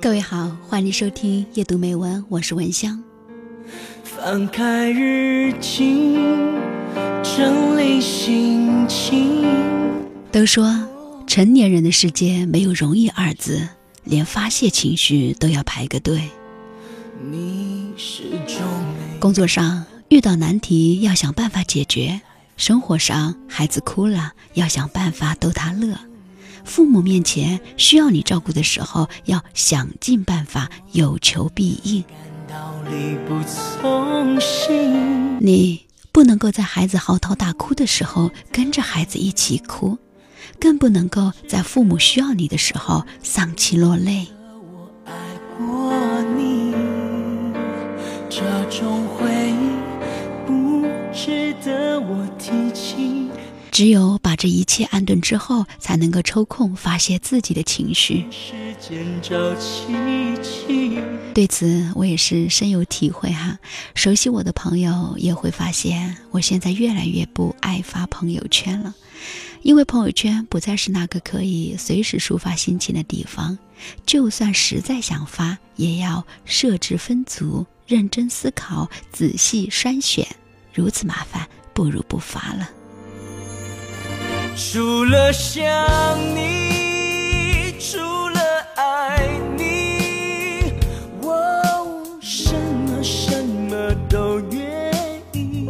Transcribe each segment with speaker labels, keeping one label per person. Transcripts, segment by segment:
Speaker 1: 各位好，欢迎收听夜读美文，我是文香。翻开日记，整理心情。都说成年人的世界没有容易二字，连发泄情绪都要排个队。工作上遇到难题要想办法解决，生活上孩子哭了要想办法逗他乐。父母面前需要你照顾的时候，要想尽办法有求必应。你不能够在孩子嚎啕大哭的时候跟着孩子一起哭，更不能够在父母需要你的时候丧气落泪。这种话只有把这一切安顿之后，才能够抽空发泄自己的情绪。对此，我也是深有体会哈。熟悉我的朋友也会发现，我现在越来越不爱发朋友圈了，因为朋友圈不再是那个可以随时抒发心情的地方。就算实在想发，也要设置分组，认真思考，仔细筛选。如此麻烦，不如不发了。除了想你，除了爱你，我什么什么都愿意。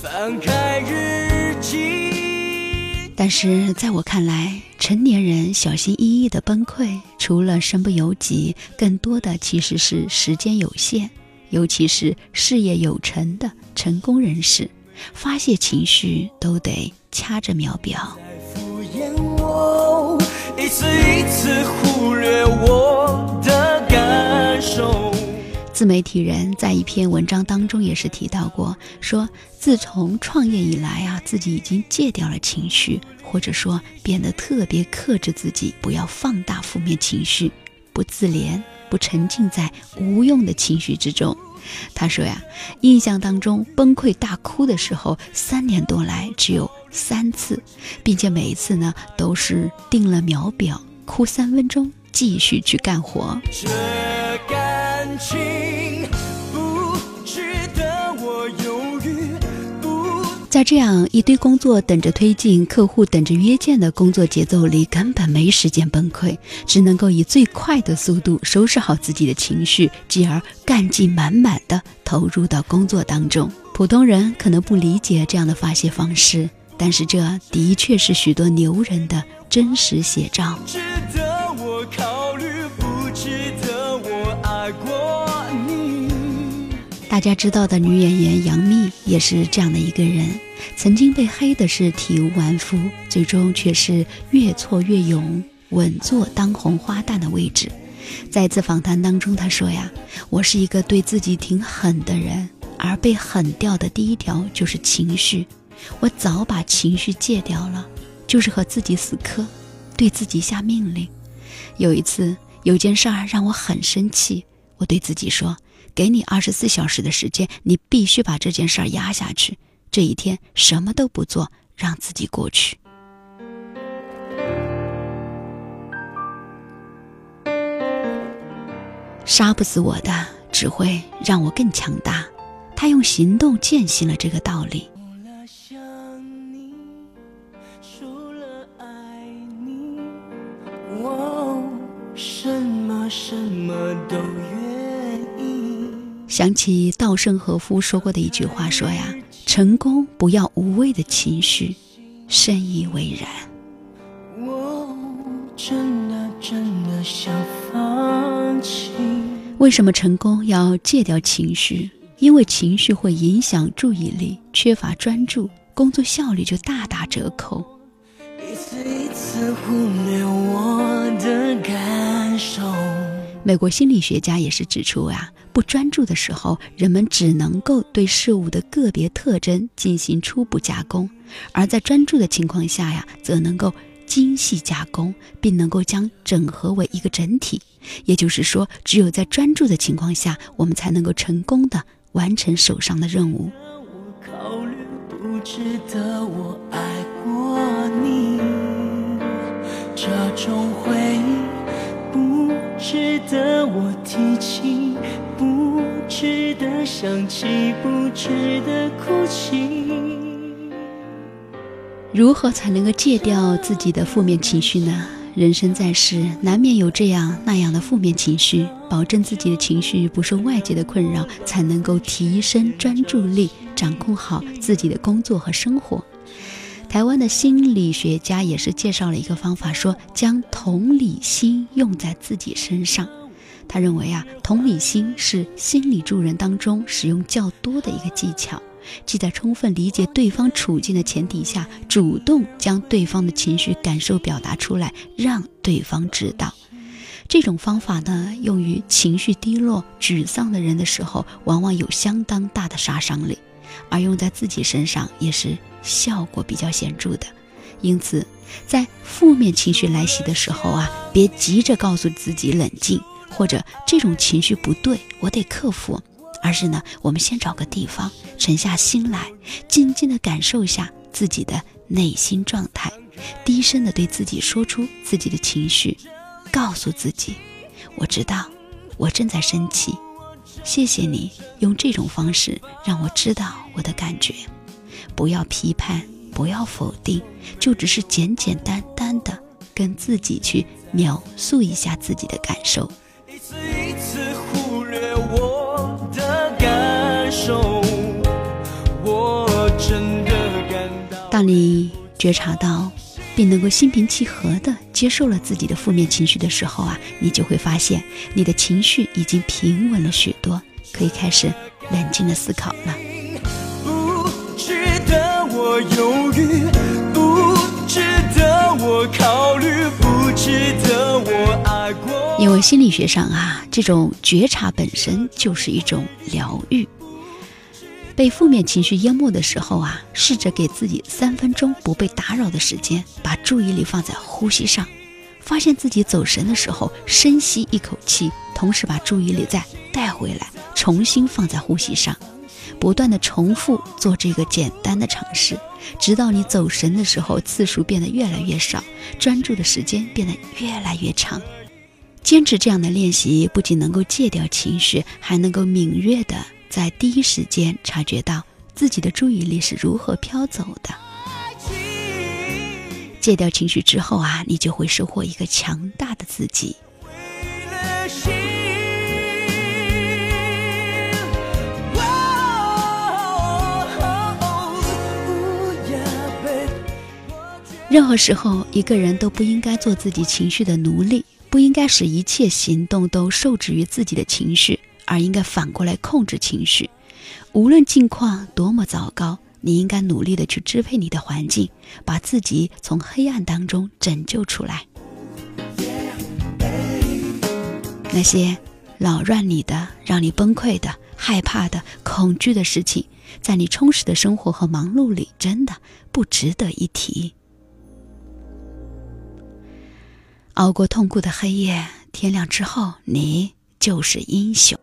Speaker 1: 翻开日记。但是在我看来，成年人小心翼翼的崩溃，除了身不由己，更多的其实是时间有限，尤其是事业有成的成功人士。发泄情绪都得掐着秒表。自媒体人在一篇文章当中也是提到过，说自从创业以来啊，自己已经戒掉了情绪，或者说变得特别克制自己，不要放大负面情绪，不自怜，不沉浸在无用的情绪之中。他说呀，印象当中崩溃大哭的时候，三年多来只有三次，并且每一次呢都是定了秒表，哭三分钟，继续去干活。在这样一堆工作等着推进、客户等着约见的工作节奏里，根本没时间崩溃，只能够以最快的速度收拾好自己的情绪，继而干劲满满的投入到工作当中。普通人可能不理解这样的发泄方式，但是这的确是许多牛人的真实写照。值得我考大家知道的女演员杨幂也是这样的一个人，曾经被黑的是体无完肤，最终却是越挫越勇，稳坐当红花旦的位置。在一次访谈当中，她说呀：“我是一个对自己挺狠的人，而被狠掉的第一条就是情绪。我早把情绪戒掉了，就是和自己死磕，对自己下命令。有一次有件事儿让我很生气，我对自己说。”给你二十四小时的时间，你必须把这件事儿压下去。这一天什么都不做，让自己过去。杀不死我的，只会让我更强大。他用行动践行了这个道理。想起稻盛和夫说过的一句话，说呀，成功不要无谓的情绪，深以为然。我真的真的想放弃。为什么成功要戒掉情绪？因为情绪会影响注意力，缺乏专注，工作效率就大打折扣。一次一次忽略我的感受。美国心理学家也是指出呀。不专注的时候，人们只能够对事物的个别特征进行初步加工；而在专注的情况下呀，则能够精细加工，并能够将整合为一个整体。也就是说，只有在专注的情况下，我们才能够成功的完成手上的任务。
Speaker 2: 这我提起，不值得想起，不值得哭泣。
Speaker 1: 如何才能够戒掉自己的负面情绪呢？人生在世，难免有这样那样的负面情绪，保证自己的情绪不受外界的困扰，才能够提升专注力，掌控好自己的工作和生活。台湾的心理学家也是介绍了一个方法，说将同理心用在自己身上。他认为啊，同理心是心理助人当中使用较多的一个技巧。即在充分理解对方处境的前提下，主动将对方的情绪感受表达出来，让对方知道。这种方法呢，用于情绪低落、沮丧的人的时候，往往有相当大的杀伤力；而用在自己身上，也是效果比较显著的。因此，在负面情绪来袭的时候啊，别急着告诉自己冷静，或者这种情绪不对，我得克服。而是呢，我们先找个地方沉下心来，静静的感受一下自己的内心状态，低声的对自己说出自己的情绪，告诉自己：“我知道，我正在生气，谢谢你用这种方式让我知道我的感觉。”不要批判，不要否定，就只是简简单单的跟自己去描述一下自己的感受。一次一次忽略我的感受，我真的感到。当你觉察到，并能够心平气和地接受了自己的负面情绪的时候啊，你就会发现你的情绪已经平稳了许多，可以开始冷静的思考了。不值得我犹豫，不值得我考虑，不。因为心理学上啊，这种觉察本身就是一种疗愈。被负面情绪淹没的时候啊，试着给自己三分钟不被打扰的时间，把注意力放在呼吸上。发现自己走神的时候，深吸一口气，同时把注意力再带回来，重新放在呼吸上。不断的重复做这个简单的尝试，直到你走神的时候次数变得越来越少，专注的时间变得越来越长。坚持这样的练习，不仅能够戒掉情绪，还能够敏锐的。在第一时间察觉到自己的注意力是如何飘走的，戒掉情绪之后啊，你就会收获一个强大的自己。任何时候，一个人都不应该做自己情绪的奴隶，不应该使一切行动都受制于自己的情绪。而应该反过来控制情绪，无论境况多么糟糕，你应该努力的去支配你的环境，把自己从黑暗当中拯救出来。那些扰乱你的、让你崩溃的、害怕的、恐惧的事情，在你充实的生活和忙碌里，真的不值得一提。熬过痛苦的黑夜，天亮之后，你。就是英雄。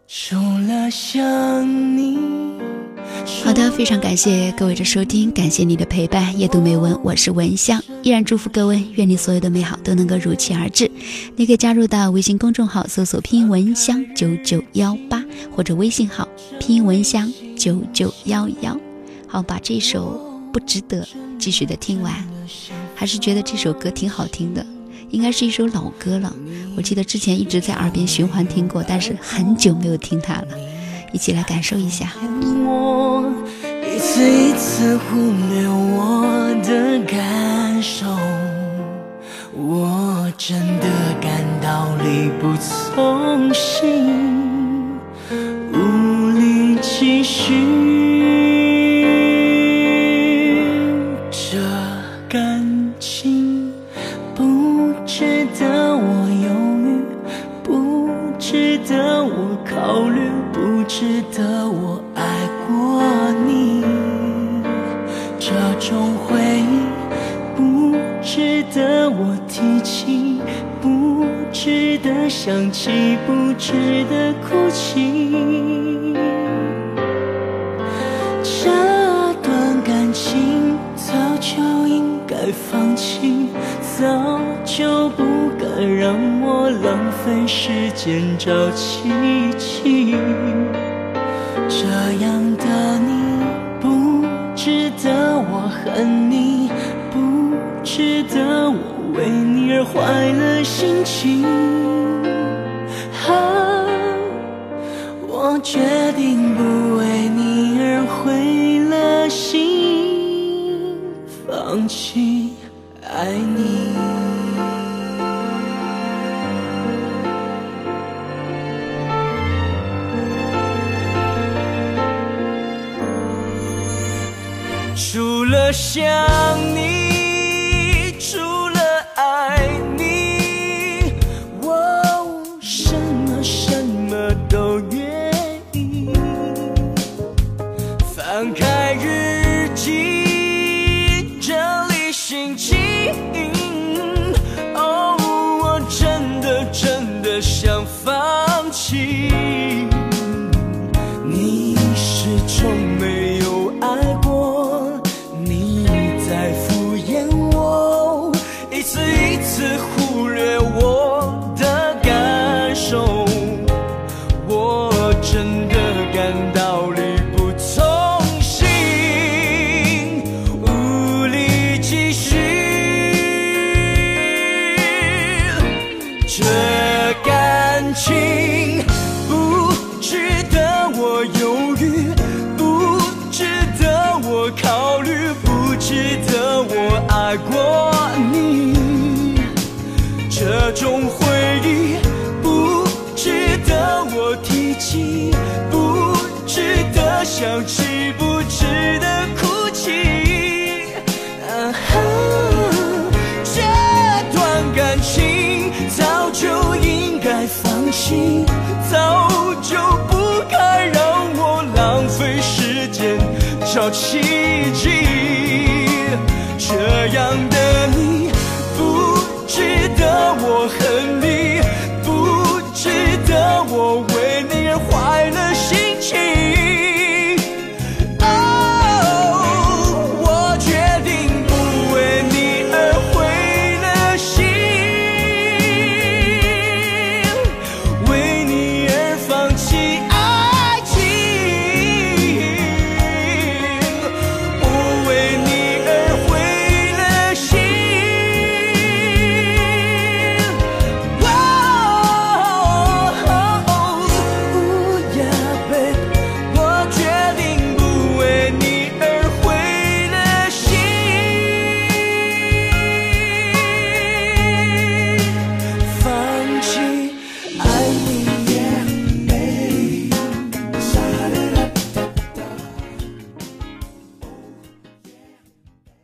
Speaker 1: 好的，非常感谢各位的收听，感谢你的陪伴。夜读美文，我是文香，依然祝福各位，愿你所有的美好都能够如期而至。你可以加入到微信公众号，搜索拼音文香九九幺八，或者微信号拼音文香九九幺幺。好，把这首不值得继续的听完，还是觉得这首歌挺好听的。应该是一首老歌了，我记得之前一直在耳边循环听过，但是很久没有听它了，一起来感受一下。一次一次忽略我的感受，我真的感到力不从心，无力继续。
Speaker 2: 值得我犹豫不值得我考虑不值得我爱过你。这种回忆不值得我提起不值得
Speaker 1: 想起不值得哭泣。这段感情早就应该放弃
Speaker 2: 早就不该让我浪费时间找奇迹。这样的你不值得我恨你，不值得我为你而坏了心情。啊，我决定不情不值得我犹豫，不值得我考虑，不值得我爱过你。这种回忆不值得我提起，不值得想起，心早就不该让我浪费时间找奇迹这样的你不值得我恨你不值得我